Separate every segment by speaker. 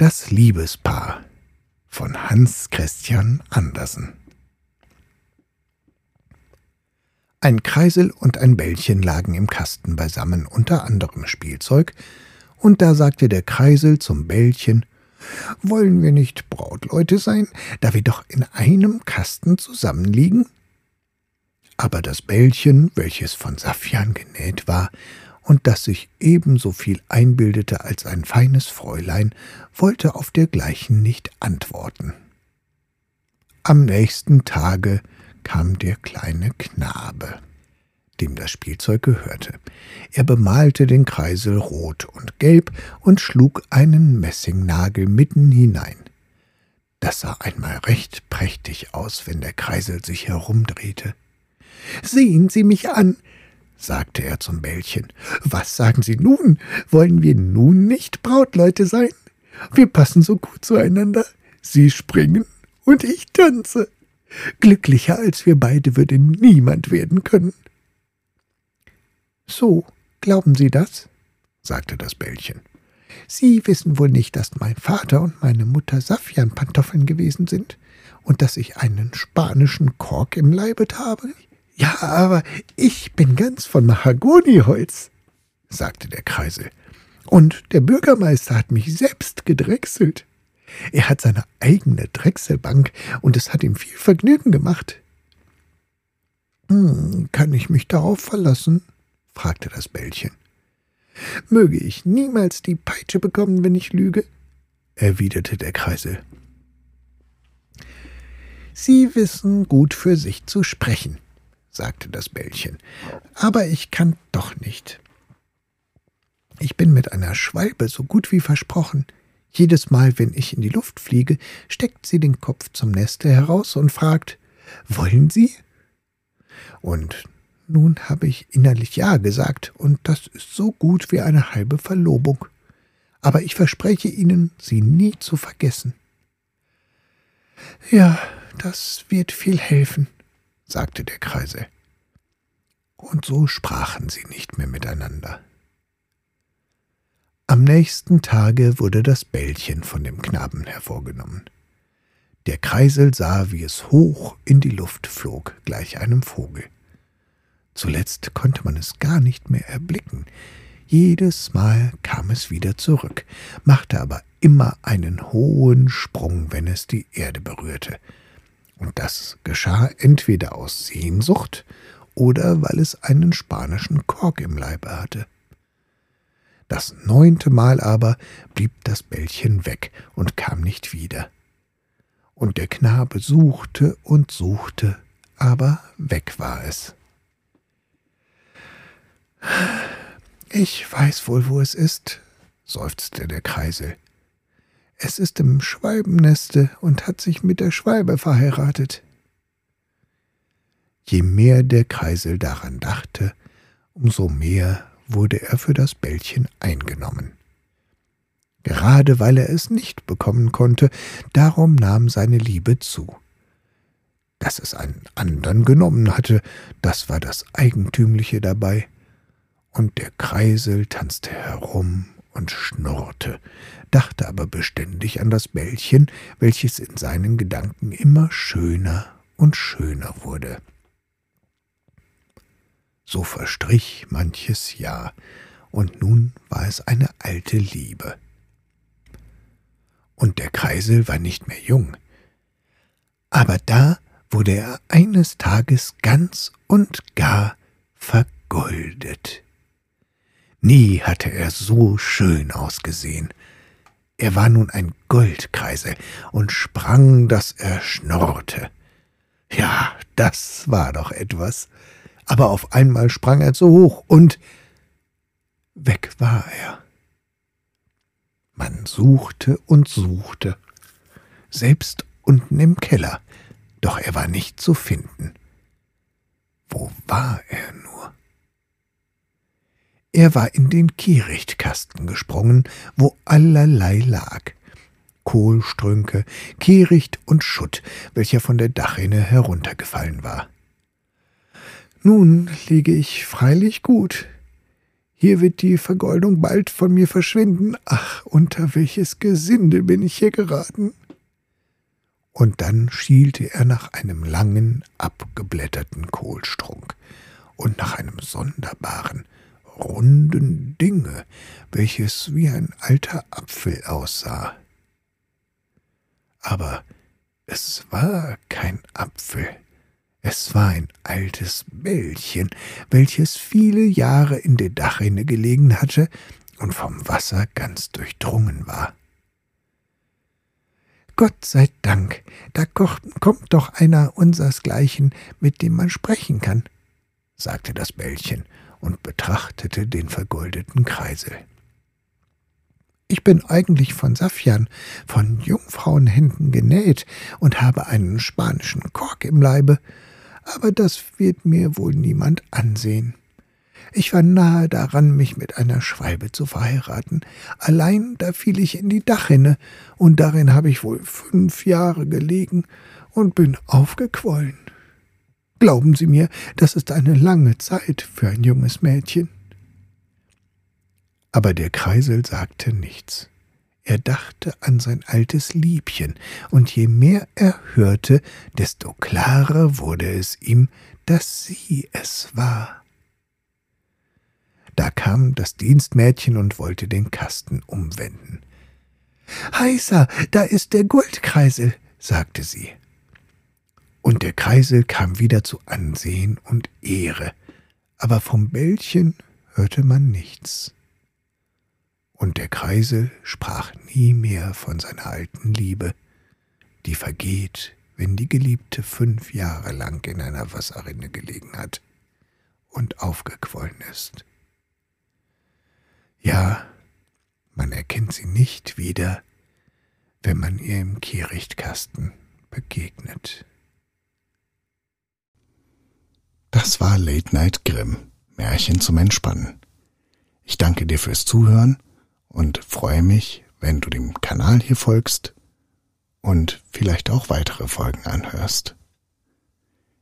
Speaker 1: Das Liebespaar von Hans Christian Andersen Ein Kreisel und ein Bällchen lagen im Kasten beisammen unter anderem Spielzeug, und da sagte der Kreisel zum Bällchen Wollen wir nicht Brautleute sein, da wir doch in einem Kasten zusammenliegen? Aber das Bällchen, welches von Saffian genäht war, und das sich ebenso viel einbildete als ein feines Fräulein, wollte auf dergleichen nicht antworten. Am nächsten Tage kam der kleine Knabe, dem das Spielzeug gehörte. Er bemalte den Kreisel rot und gelb und schlug einen Messingnagel mitten hinein. Das sah einmal recht prächtig aus, wenn der Kreisel sich herumdrehte. Sehen Sie mich an, sagte er zum Bällchen. Was sagen Sie nun? Wollen wir nun nicht Brautleute sein? Wir passen so gut zueinander. Sie springen und ich tanze. Glücklicher als wir beide würde niemand werden können. So, glauben Sie das? sagte das Bällchen. Sie wissen wohl nicht, dass mein Vater und meine Mutter Saffianpantoffeln gewesen sind und dass ich einen spanischen Kork im Leibet habe? Ja, aber ich bin ganz von Mahagoniholz, sagte der Kreisel. Und der Bürgermeister hat mich selbst gedrechselt. Er hat seine eigene Drechselbank und es hat ihm viel Vergnügen gemacht. Hm, kann ich mich darauf verlassen? fragte das Bällchen. Möge ich niemals die Peitsche bekommen, wenn ich lüge? erwiderte der Kreisel. Sie wissen gut für sich zu sprechen, sagte das Bällchen, aber ich kann doch nicht. Ich bin mit einer Schwalbe so gut wie versprochen. Jedes Mal, wenn ich in die Luft fliege, steckt sie den Kopf zum Neste heraus und fragt, wollen Sie? Und nun habe ich innerlich Ja gesagt, und das ist so gut wie eine halbe Verlobung. Aber ich verspreche Ihnen, sie nie zu vergessen. Ja, das wird viel helfen, sagte der Kreisel. Und so sprachen sie nicht mehr miteinander. Am nächsten Tage wurde das Bällchen von dem Knaben hervorgenommen. Der Kreisel sah, wie es hoch in die Luft flog, gleich einem Vogel. Zuletzt konnte man es gar nicht mehr erblicken. Jedes Mal kam es wieder zurück, machte aber immer einen hohen Sprung, wenn es die Erde berührte, und das geschah entweder aus Sehnsucht oder weil es einen spanischen Kork im Leibe hatte. Das neunte Mal aber blieb das Bällchen weg und kam nicht wieder. Und der Knabe suchte und suchte, aber weg war es. Ich weiß wohl, wo es ist, seufzte der Kreisel. Es ist im Schwalbenneste und hat sich mit der Schwalbe verheiratet. Je mehr der Kreisel daran dachte, umso mehr wurde er für das Bällchen eingenommen. Gerade weil er es nicht bekommen konnte, darum nahm seine Liebe zu. Dass es einen andern genommen hatte, das war das Eigentümliche dabei. Und der Kreisel tanzte herum und schnurrte, dachte aber beständig an das Bällchen, welches in seinen Gedanken immer schöner und schöner wurde. So verstrich manches Jahr, und nun war es eine alte Liebe. Und der Kreisel war nicht mehr jung. Aber da wurde er eines Tages ganz und gar vergoldet. Nie hatte er so schön ausgesehen. Er war nun ein Goldkreisel und sprang, dass er schnorrte. Ja, das war doch etwas. Aber auf einmal sprang er zu hoch und weg war er. Man suchte und suchte, selbst unten im Keller, doch er war nicht zu finden. Wo war er nur? Er war in den Kehrichtkasten gesprungen, wo allerlei lag. Kohlstrünke, Kehricht und Schutt, welcher von der Dachrinne heruntergefallen war. Nun liege ich freilich gut. Hier wird die Vergoldung bald von mir verschwinden. Ach, unter welches Gesinde bin ich hier geraten? Und dann schielte er nach einem langen, abgeblätterten Kohlstrunk und nach einem sonderbaren, runden Dinge, welches wie ein alter Apfel aussah. Aber es war kein Apfel, es war ein altes Bällchen, welches viele Jahre in der Dachrinne gelegen hatte und vom Wasser ganz durchdrungen war. Gott sei Dank, da kommt doch einer unsersgleichen, mit dem man sprechen kann, sagte das Bällchen und betrachtete den vergoldeten Kreisel. Ich bin eigentlich von Saffian, von Jungfrauenhänden genäht und habe einen spanischen Kork im Leibe, aber das wird mir wohl niemand ansehen. Ich war nahe daran, mich mit einer Schwalbe zu verheiraten. Allein da fiel ich in die Dachrinne, und darin habe ich wohl fünf Jahre gelegen und bin aufgequollen. Glauben Sie mir, das ist eine lange Zeit für ein junges Mädchen. Aber der Kreisel sagte nichts. Er dachte an sein altes Liebchen, und je mehr er hörte, desto klarer wurde es ihm, dass sie es war. Da kam das Dienstmädchen und wollte den Kasten umwenden. Heißer, da ist der Goldkreisel, sagte sie. Und der Kreisel kam wieder zu Ansehen und Ehre, aber vom Bällchen hörte man nichts. Und der Kreisel sprach nie mehr von seiner alten Liebe, die vergeht, wenn die Geliebte fünf Jahre lang in einer Wasserrinne gelegen hat und aufgequollen ist. Ja, man erkennt sie nicht wieder, wenn man ihr im Kehrichtkasten begegnet.
Speaker 2: Das war Late Night Grimm, Märchen zum Entspannen. Ich danke dir fürs Zuhören und freue mich, wenn du dem Kanal hier folgst und vielleicht auch weitere Folgen anhörst.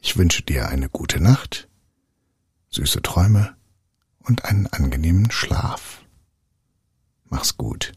Speaker 2: Ich wünsche dir eine gute Nacht, süße Träume und einen angenehmen Schlaf. Mach's gut.